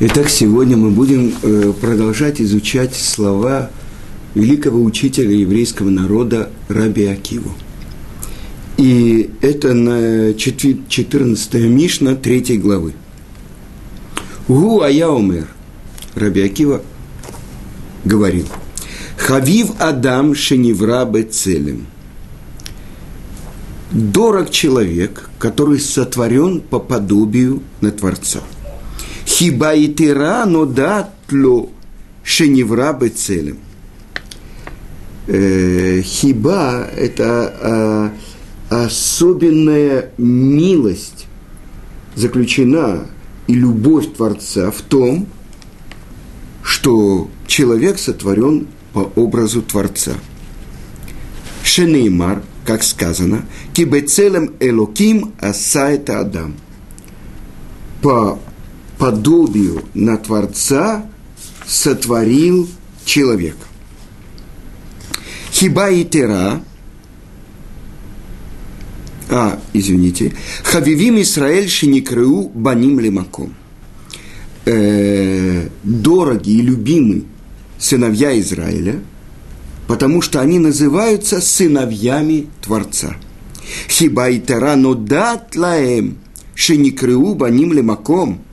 Итак, сегодня мы будем э, продолжать изучать слова великого учителя еврейского народа Раби Акиву. И это на 14 Мишна 3 главы. Гу Аяумер, Раби Акива говорил, Хавив Адам Шеневра Бецелем. Дорог человек, который сотворен по подобию на Творца – Хиба и тира, но датло шеневра бецелем. Хиба – это а, особенная милость заключена и любовь Творца в том, что человек сотворен по образу Творца. Шенеймар, как сказано, кибецелем элоким асайта адам. По подобию на Творца сотворил человека. Хиба и тера, а, извините, Хавивим Исраэль Шиникрыу Баним Лимаком. Э, дорогие и любимые сыновья Израиля, потому что они называются сыновьями Творца. Хиба и тера, но дат лаем Шиникрыу Баним Лимаком –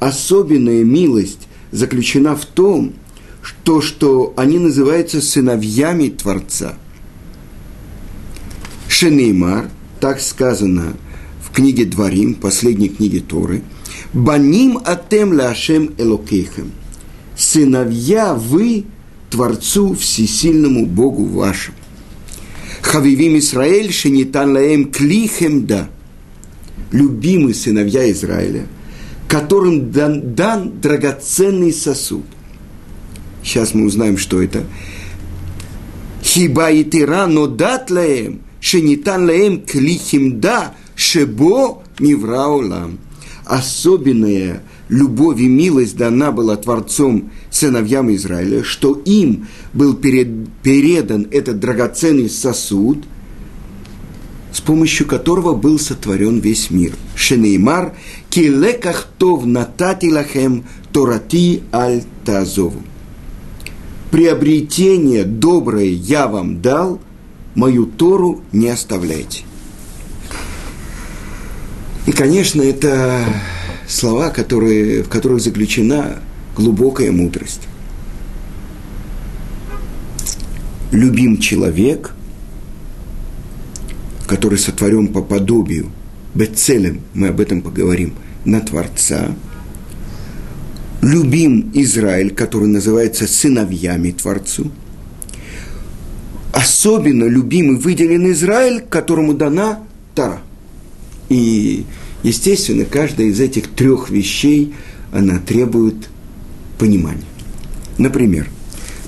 особенная милость заключена в том, что, что они называются сыновьями Творца. Шенеймар, так сказано в книге Дворим, последней книге Торы, «Баним атем лашем элокейхем» – «Сыновья вы Творцу Всесильному Богу вашему». Хавивим Израиль шенитан лаем клихем да. Любимые сыновья Израиля – которым дан, дан драгоценный сосуд. Сейчас мы узнаем, что это. Хиба и тира, но дат лаем, шенитан лаем клихимда, шебо мивраулам. Особенная любовь и милость дана была Творцом сыновьям Израиля, что им был перед, передан этот драгоценный сосуд – с помощью которого был сотворен весь мир. Шенеймар, килеках тов натати лахем торати аль тазову. Приобретение доброе я вам дал, мою Тору не оставляйте. И, конечно, это слова, которые, в которых заключена глубокая мудрость. Любим человек, который сотворен по подобию, бецелем, мы об этом поговорим, на Творца. Любим Израиль, который называется сыновьями Творцу. Особенно любим и выделен Израиль, которому дана Тара. И, естественно, каждая из этих трех вещей, она требует понимания. Например,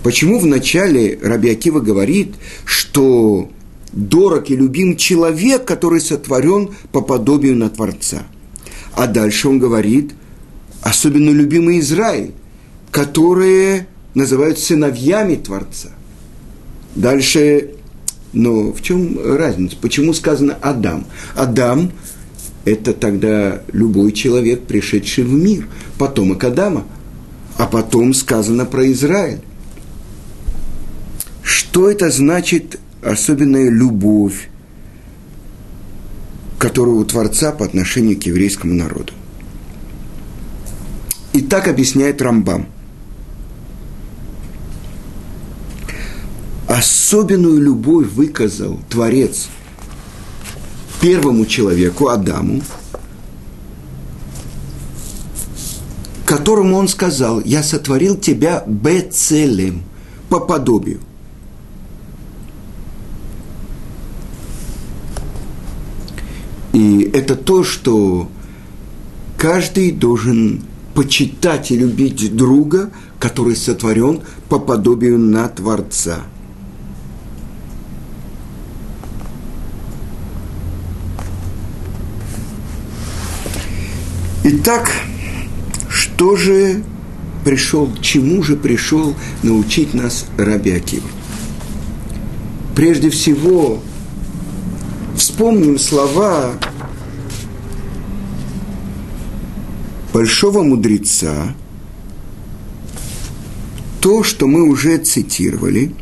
почему в начале Раби Акива говорит, что дорог и любим человек, который сотворен по подобию на Творца. А дальше он говорит, особенно любимый Израиль, которые называют сыновьями Творца. Дальше, но в чем разница? Почему сказано Адам? Адам – это тогда любой человек, пришедший в мир, потомок Адама. А потом сказано про Израиль. Что это значит особенная любовь, которая у Творца по отношению к еврейскому народу. И так объясняет Рамбам. Особенную любовь выказал Творец первому человеку, Адаму, которому он сказал, я сотворил тебя бецелем, по подобию. И это то, что каждый должен почитать и любить друга, который сотворен по подобию на Творца. Итак, что же пришел, чему же пришел научить нас Раби? Прежде всего, вспомним слова большого мудреца то, что мы уже цитировали,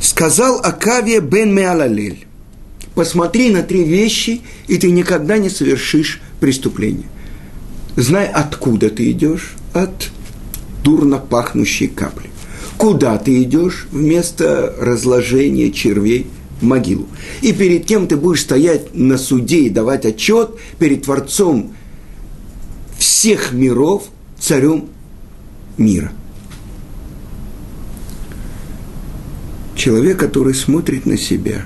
сказал Акавия бен Меалалель, посмотри на три вещи, и ты никогда не совершишь преступление. Знай, откуда ты идешь, от дурно пахнущей капли. Куда ты идешь вместо разложения червей могилу. И перед кем ты будешь стоять на суде и давать отчет перед Творцом всех миров, царем мира. Человек, который смотрит на себя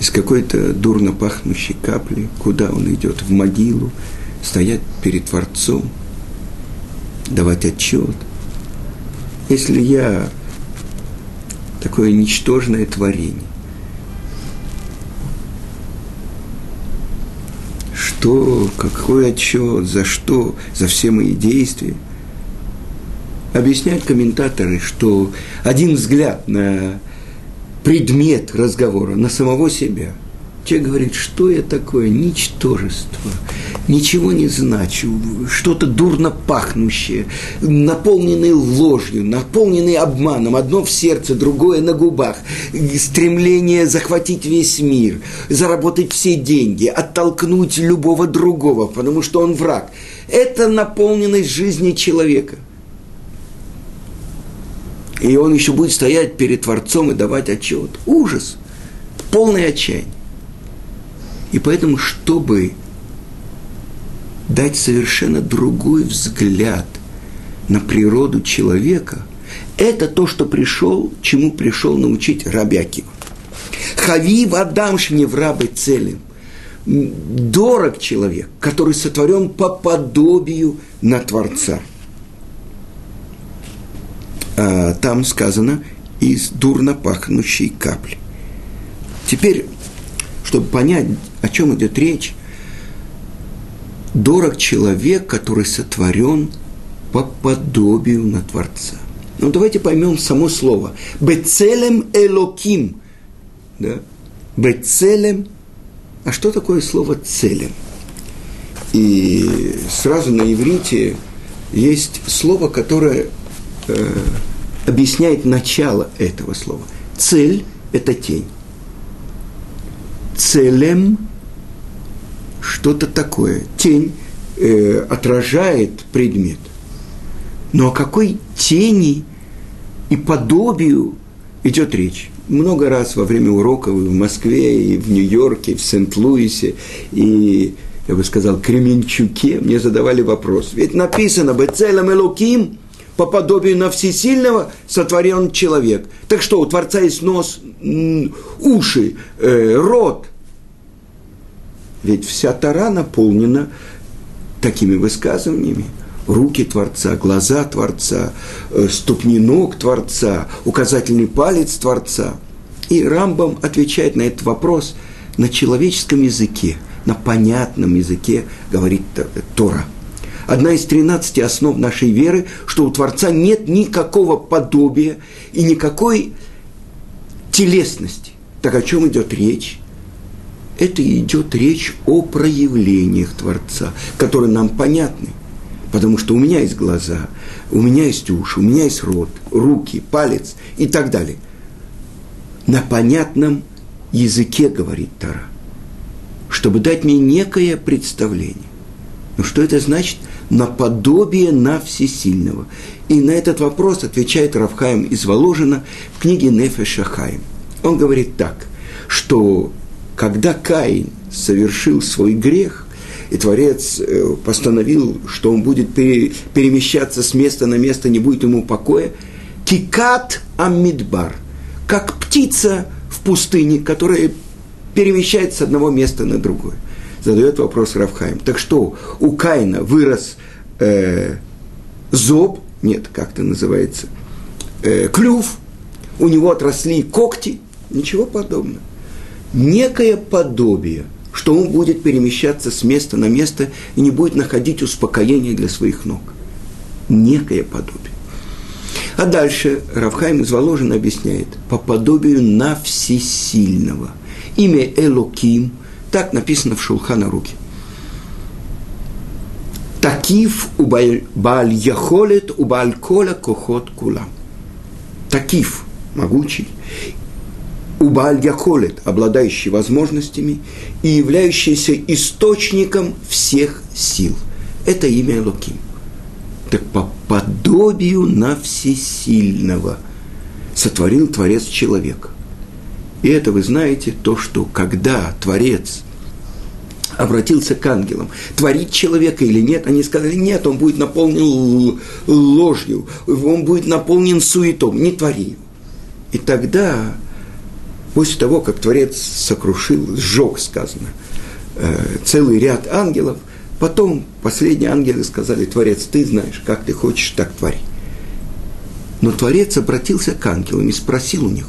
из какой-то дурно пахнущей капли, куда он идет, в могилу, стоять перед Творцом, давать отчет. Если я такое ничтожное творение, что, какой отчет, за что, за все мои действия. Объясняют комментаторы, что один взгляд на предмет разговора, на самого себя – Человек говорит, что я такое? Ничтожество. Ничего не значу. Что-то дурно пахнущее, наполненное ложью, наполненное обманом. Одно в сердце, другое на губах. Стремление захватить весь мир, заработать все деньги, оттолкнуть любого другого, потому что он враг. Это наполненность жизни человека. И он еще будет стоять перед Творцом и давать отчет. Ужас. Полное отчаяние. И поэтому, чтобы дать совершенно другой взгляд на природу человека, это то, что пришел, чему пришел научить Рабякива. Хави Адам рабы целым. Дорог человек, который сотворен по подобию на Творца. А там сказано из дурно пахнущей капли. Теперь чтобы понять, о чем идет речь, дорог человек, который сотворен по подобию на Творца. Ну, давайте поймем само слово. Бецелем элоким. Да? Бецелем. А что такое слово целем? И сразу на иврите есть слово, которое э, объясняет начало этого слова. Цель – это тень целем что-то такое. Тень э, отражает предмет. Но о какой тени и подобию идет речь? Много раз во время уроков в Москве, и в Нью-Йорке, и в Сент-Луисе, и, я бы сказал, Кременчуке мне задавали вопрос. Ведь написано «Бецелем Элоким» по подобию на всесильного сотворен человек. Так что, у Творца есть нос, уши, э, рот. Ведь вся Тара наполнена такими высказываниями. Руки Творца, глаза Творца, э, ступни ног Творца, указательный палец Творца. И Рамбам отвечает на этот вопрос на человеческом языке, на понятном языке, говорит Тора – одна из 13 основ нашей веры, что у Творца нет никакого подобия и никакой телесности. Так о чем идет речь? Это идет речь о проявлениях Творца, которые нам понятны. Потому что у меня есть глаза, у меня есть уши, у меня есть рот, руки, палец и так далее. На понятном языке, говорит Тара, чтобы дать мне некое представление. Но что это значит? наподобие на всесильного. И на этот вопрос отвечает Равхаим из Воложина в книге Нефеша Хаим. Он говорит так, что когда Каин совершил свой грех, и Творец э, постановил, что он будет перемещаться с места на место, не будет ему покоя, кикат амидбар, как птица в пустыне, которая перемещается с одного места на другое задает вопрос Равхайм. Так что, у Каина вырос э, зоб, нет, как это называется, э, клюв, у него отросли когти, ничего подобного. Некое подобие, что он будет перемещаться с места на место и не будет находить успокоения для своих ног. Некое подобие. А дальше Равхайм из Воложина объясняет, по подобию на всесильного. Имя Элоким – так написано в Шулхана Руки. Такив у Бааль Яхолет у Бааль Кола Кохот Кулам. Такив, могучий, у Бааль Яхолет, обладающий возможностями и являющийся источником всех сил. Это имя Луким. Так по подобию на всесильного сотворил Творец человека. И это вы знаете, то, что когда Творец обратился к ангелам, творить человека или нет, они сказали, нет, он будет наполнен ложью, он будет наполнен суетом, не твори. И тогда, после того, как Творец сокрушил, сжег, сказано, э, целый ряд ангелов, потом последние ангелы сказали, Творец, ты знаешь, как ты хочешь, так твори. Но Творец обратился к ангелам и спросил у них,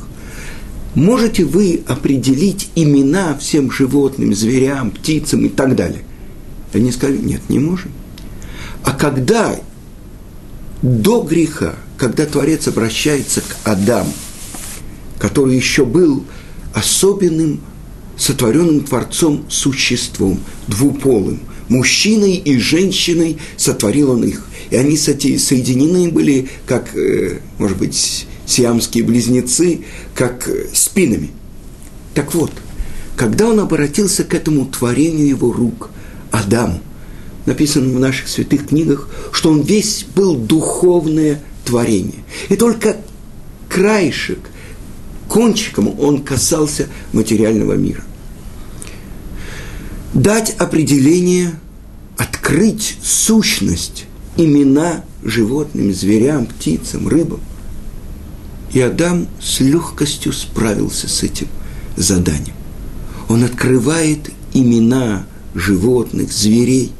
можете вы определить имена всем животным, зверям, птицам и так далее? Они сказали, нет, не можем. А когда до греха, когда Творец обращается к Адаму, который еще был особенным сотворенным Творцом существом, двуполым, мужчиной и женщиной сотворил он их. И они соединены были, как, э, может быть, сиамские близнецы, как э, спинами. Так вот, когда он обратился к этому творению его рук, Адаму, написано в наших святых книгах, что он весь был духовное творение. И только краешек, кончиком он касался материального мира. Дать определение, открыть сущность, имена животным, зверям, птицам, рыбам – и Адам с легкостью справился с этим заданием. Он открывает имена животных, зверей.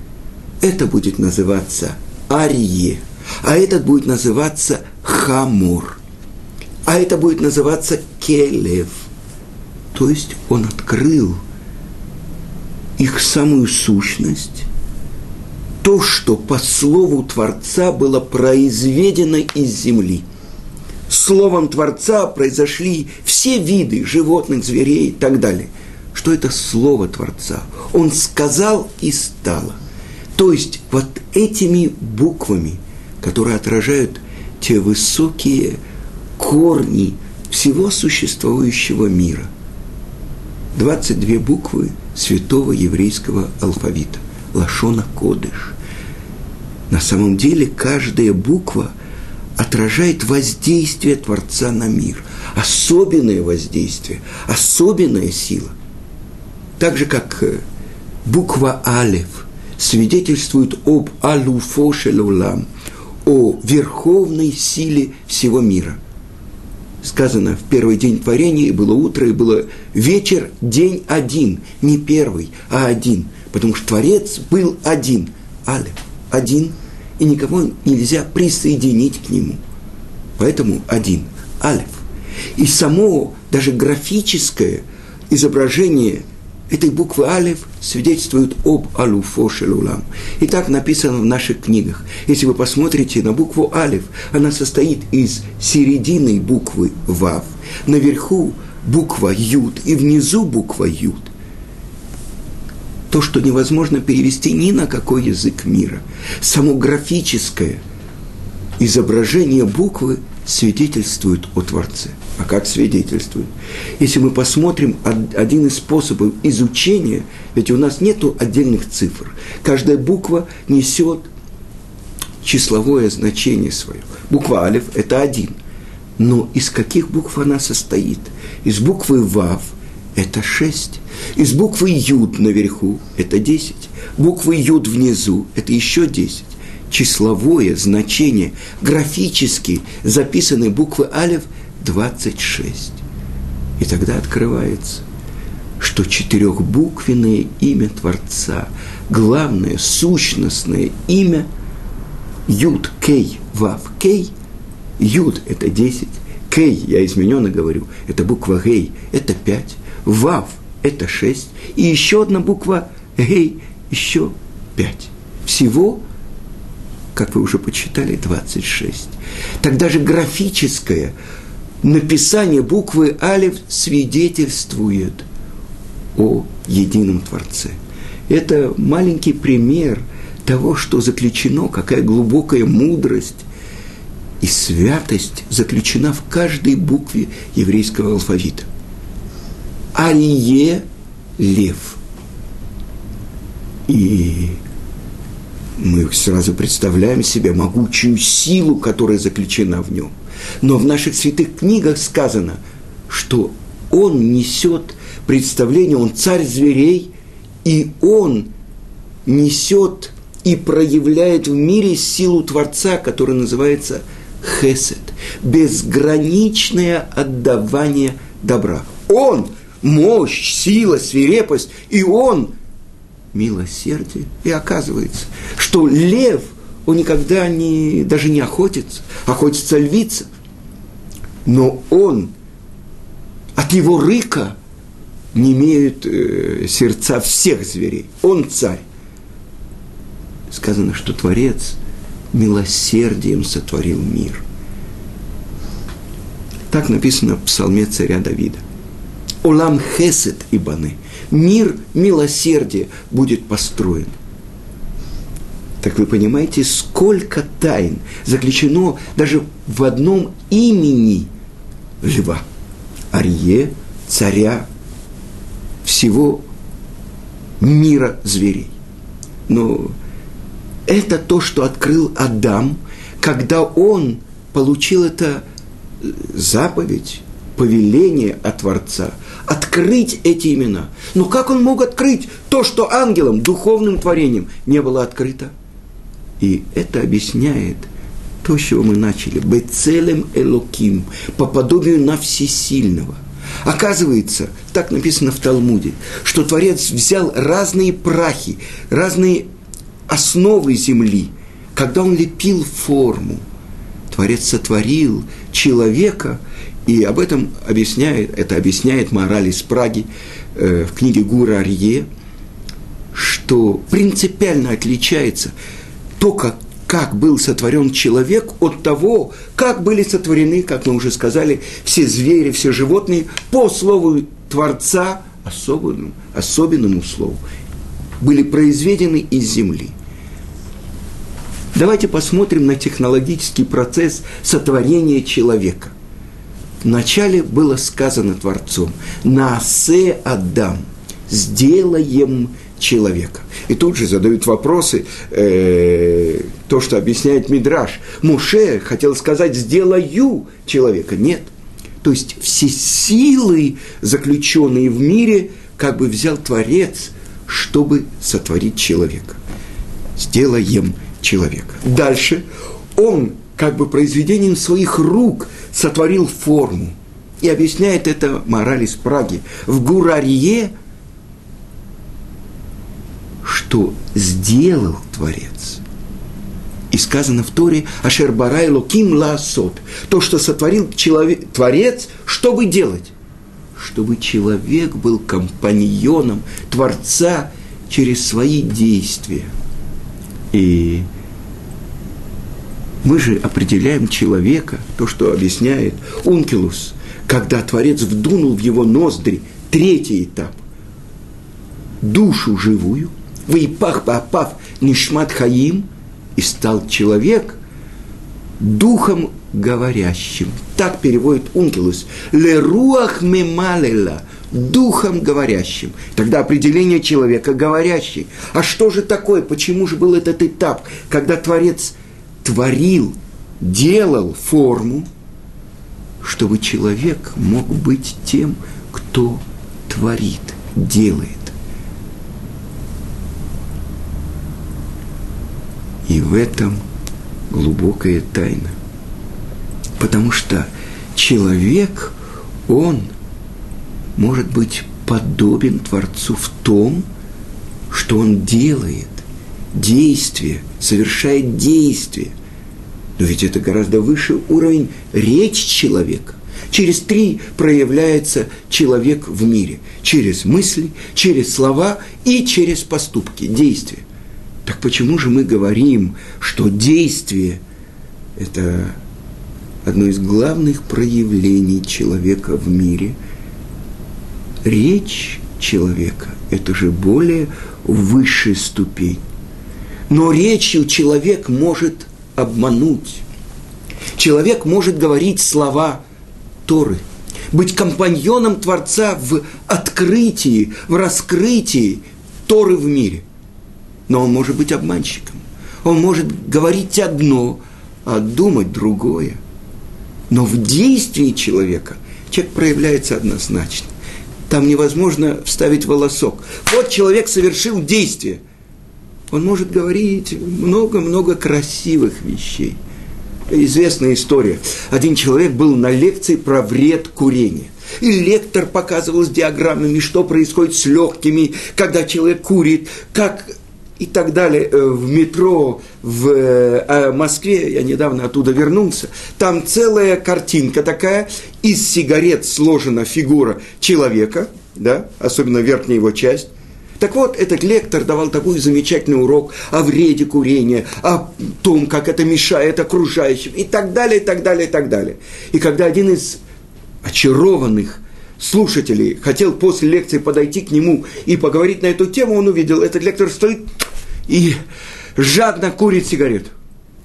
Это будет называться Арие, а этот будет называться Хамур, а это будет называться Келев. То есть он открыл их самую сущность, то, что по слову Творца было произведено из земли – словом Творца произошли все виды животных, зверей и так далее. Что это слово Творца? Он сказал и стало. То есть вот этими буквами, которые отражают те высокие корни всего существующего мира. 22 буквы святого еврейского алфавита. Лашона Кодыш. На самом деле каждая буква – отражает воздействие Творца на мир. Особенное воздействие, особенная сила. Так же, как э, буква Алев свидетельствует об Алуфошелулам, о верховной силе всего мира. Сказано, в первый день творения было утро, и было вечер, день один, не первый, а один, потому что Творец был один, Алев, один – и никого нельзя присоединить к нему. Поэтому один, алиф. И само даже графическое изображение этой буквы алиф свидетельствует об алуфо шелулам. И так написано в наших книгах. Если вы посмотрите на букву алиф, она состоит из середины буквы вав, наверху буква юд и внизу буква юд – то, что невозможно перевести ни на какой язык мира. Само графическое изображение буквы свидетельствует о Творце. А как свидетельствует? Если мы посмотрим один из способов изучения, ведь у нас нет отдельных цифр. Каждая буква несет числовое значение свое. Буква Алиф – это один. Но из каких букв она состоит? Из буквы Вав – это шесть. Из буквы Юд наверху – это 10. Буквы Юд внизу – это еще 10. Числовое значение, графически записанной буквы Алев – 26. И тогда открывается, что четырехбуквенное имя Творца, главное сущностное имя Юд, Кей, Вав, Кей, Юд – это 10, Кей, я измененно говорю, это буква Гей, это 5, Вав – это 6, и еще одна буква Гей, еще 5. Всего, как вы уже почитали, 26. Тогда же графическое написание буквы Алиф свидетельствует о едином Творце. Это маленький пример того, что заключено, какая глубокая мудрость и святость заключена в каждой букве еврейского алфавита. Арие – лев. И мы сразу представляем себе могучую силу, которая заключена в нем. Но в наших святых книгах сказано, что он несет представление, он царь зверей, и он несет и проявляет в мире силу Творца, которая называется хесед, безграничное отдавание добра. Он – мощь, сила, свирепость, и он – милосердие. И оказывается, что лев, он никогда не, даже не охотится, охотится львица. Но он от его рыка не имеют э, сердца всех зверей. Он царь. Сказано, что Творец милосердием сотворил мир. Так написано в псалме царя Давида. Олам хесед ибаны. Мир милосердия будет построен. Так вы понимаете, сколько тайн заключено даже в одном имени льва. Арье, царя всего мира зверей. Но это то, что открыл Адам, когда он получил это э, заповедь, повеление от Творца, открыть эти имена. Но как он мог открыть то, что ангелам, духовным творением не было открыто? И это объясняет то, с чего мы начали. Бецелем Элоким, по подобию на всесильного – Оказывается, так написано в Талмуде, что Творец взял разные прахи, разные основы земли, когда он лепил форму. Творец сотворил человека, и об этом объясняет, это объясняет мораль из Праги э, в книге Гура Арье, что принципиально отличается то, как как был сотворен человек от того, как были сотворены, как мы уже сказали, все звери, все животные по слову Творца, особенному, особенному слову, были произведены из земли. Давайте посмотрим на технологический процесс сотворения человека. Вначале было сказано Творцом «Наасе Адам» – «сделаем человека». И тут же задают вопросы, э, то, что объясняет Мидраш. Муше хотел сказать «сделаю человека». Нет. То есть все силы, заключенные в мире, как бы взял Творец, чтобы сотворить человека. Сделаем человека. Дальше он как бы произведением своих рук сотворил форму. И объясняет это мораль из Праги. В Гурарье – что сделал Творец. И сказано в Торе «Ашер барай локим лаасот» – то, что сотворил человек, Творец, чтобы делать? Чтобы человек был компаньоном Творца через свои действия. И мы же определяем человека, то, что объясняет Ункилус, когда Творец вдунул в его ноздри третий этап – душу живую, Вейпах Баапав Нишмат Хаим, и стал человек духом говорящим. Так переводит Ункилус. Леруах мемалела, духом говорящим. Тогда определение человека говорящий. А что же такое? Почему же был этот этап, когда Творец творил, делал форму, чтобы человек мог быть тем, кто творит, делает. И в этом глубокая тайна. Потому что человек, он может быть подобен Творцу в том, что он делает действие, совершает действие. Но ведь это гораздо выше уровень речь человека. Через три проявляется человек в мире. Через мысли, через слова и через поступки, действия. Так почему же мы говорим, что действие – это одно из главных проявлений человека в мире? Речь человека – это же более высшая ступень. Но речью человек может обмануть. Человек может говорить слова Торы, быть компаньоном Творца в открытии, в раскрытии Торы в мире. Но он может быть обманщиком. Он может говорить одно, а думать другое. Но в действии человека человек проявляется однозначно. Там невозможно вставить волосок. Вот человек совершил действие. Он может говорить много-много красивых вещей. Известная история. Один человек был на лекции про вред курения. И лектор показывал с диаграммами, что происходит с легкими, когда человек курит, как и так далее э, в метро в э, Москве, я недавно оттуда вернулся, там целая картинка такая, из сигарет сложена фигура человека, да, особенно верхняя его часть, так вот, этот лектор давал такой замечательный урок о вреде курения, о том, как это мешает окружающим, и так далее, и так далее, и так далее. И когда один из очарованных слушателей хотел после лекции подойти к нему и поговорить на эту тему, он увидел, этот лектор стоит и жадно курит сигарету.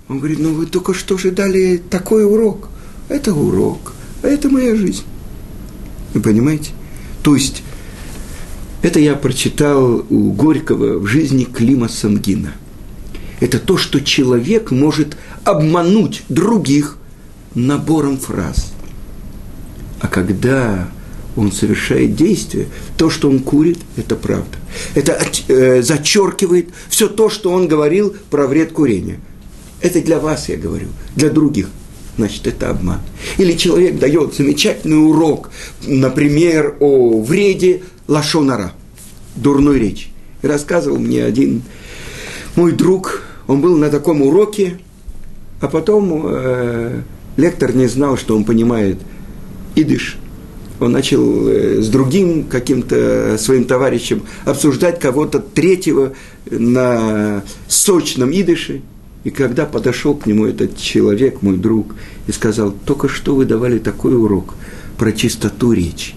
Он говорит, ну вы только что же дали такой урок. Это урок, а это моя жизнь. Вы понимаете? То есть это я прочитал у Горького в жизни Клима Самгина. Это то, что человек может обмануть других набором фраз. А когда он совершает действие, то, что он курит, это правда. Это э, зачеркивает все то, что он говорил про вред курения. Это для вас, я говорю, для других. Значит, это обман. Или человек дает замечательный урок, например, о вреде лашонара, дурной речи. И рассказывал мне один мой друг, он был на таком уроке, а потом э, лектор не знал, что он понимает идыш. Он начал э, с другим каким-то своим товарищем обсуждать кого-то третьего на сочном идыше. И когда подошел к нему этот человек, мой друг, и сказал, только что вы давали такой урок про чистоту речи.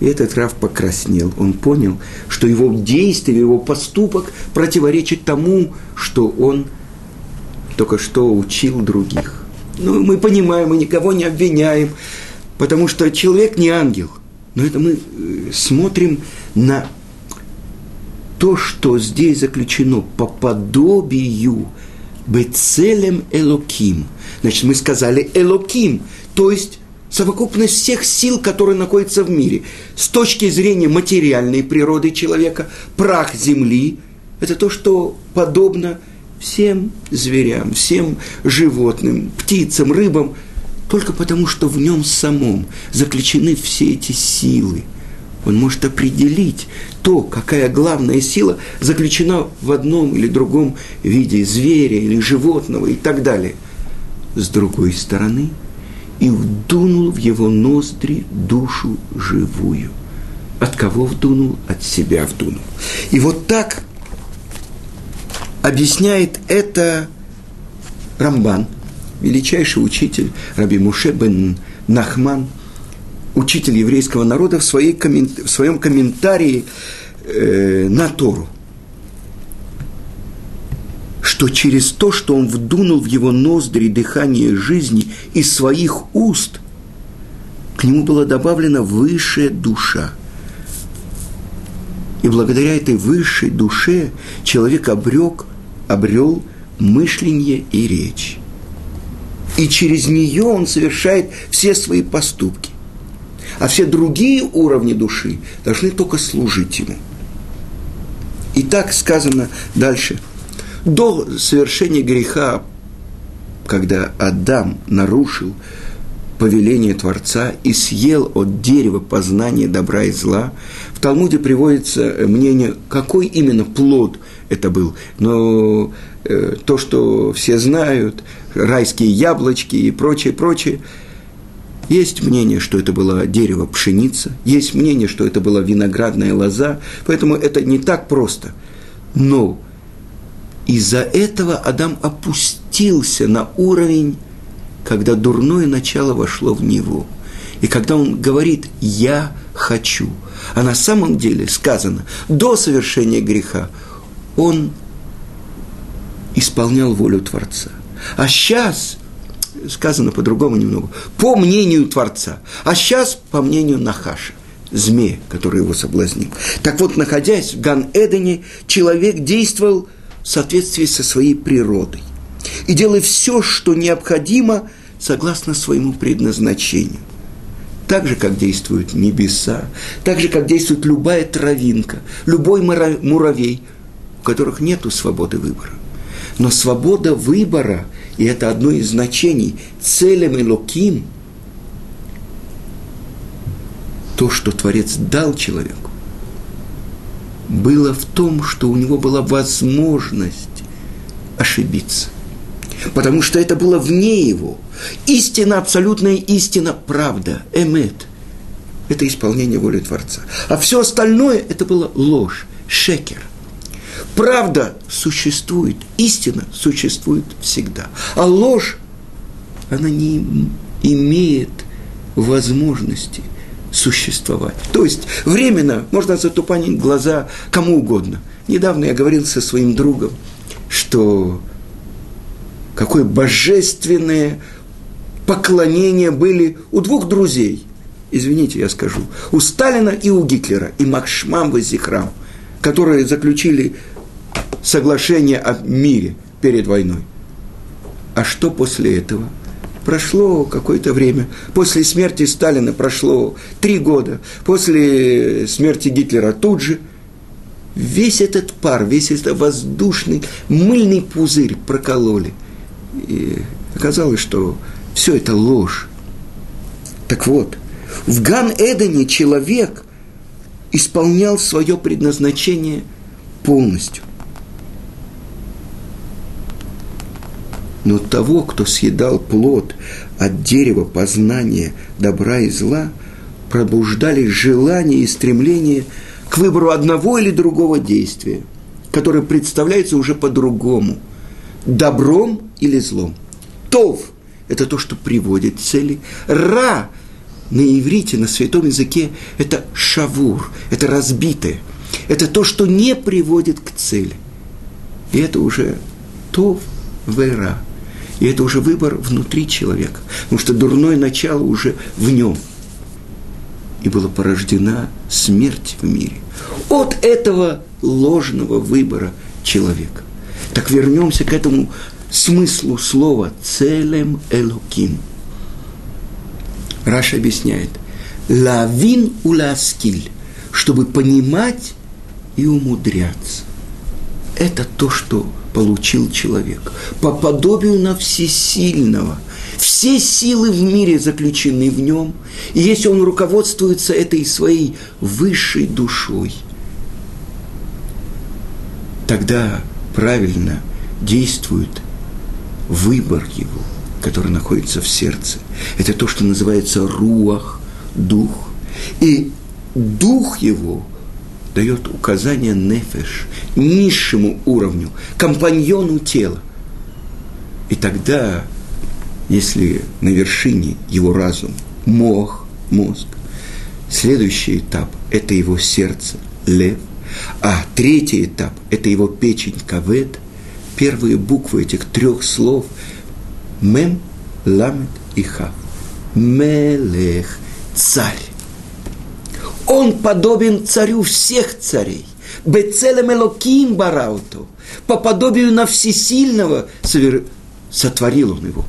И этот Рав покраснел. Он понял, что его действие, его поступок противоречит тому, что он только что учил других. Ну, мы понимаем, мы никого не обвиняем, потому что человек не ангел. Но это мы э, смотрим на то, что здесь заключено по подобию Бецелем Элоким. Значит, мы сказали Элоким, то есть совокупность всех сил, которые находятся в мире. С точки зрения материальной природы человека, прах земли – это то, что подобно всем зверям, всем животным, птицам, рыбам, только потому, что в нем самом заключены все эти силы. Он может определить то, какая главная сила заключена в одном или другом виде зверя или животного и так далее. С другой стороны – и вдунул в его ноздри душу живую. От кого вдунул? От себя вдунул. И вот так объясняет это Рамбан, величайший учитель Раби Муше бен Нахман, учитель еврейского народа, в, своей в своем комментарии э, на Тору что через то, что он вдунул в его ноздри дыхание жизни из своих уст, к нему была добавлена высшая душа. И благодаря этой высшей душе человек обрек, обрел мышление и речь. И через нее он совершает все свои поступки. А все другие уровни души должны только служить ему. И так сказано дальше – до совершения греха, когда Адам нарушил повеление Творца и съел от дерева познания добра и зла, в Талмуде приводится мнение, какой именно плод это был. Но э, то, что все знают, райские яблочки и прочее, прочее, есть мнение, что это было дерево пшеница, есть мнение, что это была виноградная лоза, поэтому это не так просто. Но из-за этого Адам опустился на уровень, когда дурное начало вошло в него. И когда он говорит «я хочу», а на самом деле сказано, до совершения греха, он исполнял волю Творца. А сейчас, сказано по-другому немного, по мнению Творца, а сейчас по мнению Нахаша, змея, который его соблазнил. Так вот, находясь в Ган-Эдене, человек действовал в соответствии со своей природой и делая все, что необходимо, согласно своему предназначению. Так же, как действуют небеса, так же, как действует любая травинка, любой муравей, у которых нет свободы выбора. Но свобода выбора, и это одно из значений, целям Элоким, то, что Творец дал человеку, было в том, что у него была возможность ошибиться. Потому что это было вне его. Истина, абсолютная истина, правда, эмет. Это исполнение воли Творца. А все остальное – это было ложь, шекер – Правда существует, истина существует всегда. А ложь, она не имеет возможности существовать. То есть временно можно затупанить глаза кому угодно. Недавно я говорил со своим другом, что какое божественное поклонение были у двух друзей. Извините, я скажу. У Сталина и у Гитлера, и Макшмам Вазихрам, которые заключили соглашение о мире перед войной. А что после этого? Прошло какое-то время. После смерти Сталина прошло три года. После смерти Гитлера тут же. Весь этот пар, весь этот воздушный, мыльный пузырь прокололи. И оказалось, что все это ложь. Так вот, в Ган-Эдене человек исполнял свое предназначение полностью – но того, кто съедал плод от дерева познания добра и зла, пробуждали желание и стремление к выбору одного или другого действия, которое представляется уже по-другому, добром или злом. Тов – это то, что приводит к цели. Ра на иврите, на святом языке – это шавур, это разбитое. Это то, что не приводит к цели. И это уже тов вера. И это уже выбор внутри человека, потому что дурное начало уже в нем. И была порождена смерть в мире. От этого ложного выбора человека. Так вернемся к этому смыслу слова «целем элоким». Раша объясняет «лавин уласкиль», чтобы понимать и умудряться. Это то, что получил человек. По подобию на всесильного. Все силы в мире заключены в нем. И если он руководствуется этой своей высшей душой, тогда правильно действует выбор его, который находится в сердце. Это то, что называется руах, дух. И дух его – дает указание нефеш, низшему уровню, компаньону тела. И тогда, если на вершине его разум, мох, мозг, следующий этап – это его сердце, лев, а третий этап – это его печень, кавет, первые буквы этих трех слов – мем, ламет и хав. Мелех, царь. Он подобен царю всех царей. Бецелем Элоким Барауту. По подобию на всесильного сотворил он его.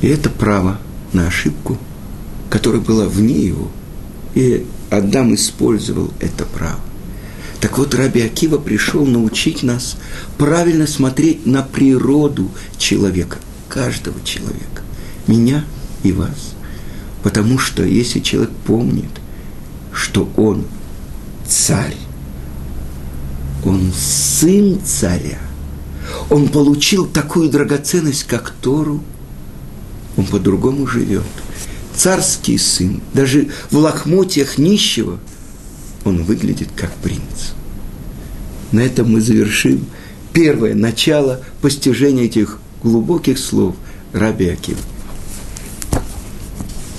И это право на ошибку, которая была вне его. И Адам использовал это право. Так вот, Раби Акива пришел научить нас правильно смотреть на природу человека, каждого человека. Меня – и вас. Потому что если человек помнит, что он царь, он сын царя, он получил такую драгоценность, как Тору, он по-другому живет. Царский сын, даже в лохмотьях нищего, он выглядит как принц. На этом мы завершим первое начало постижения этих глубоких слов Раби Акива.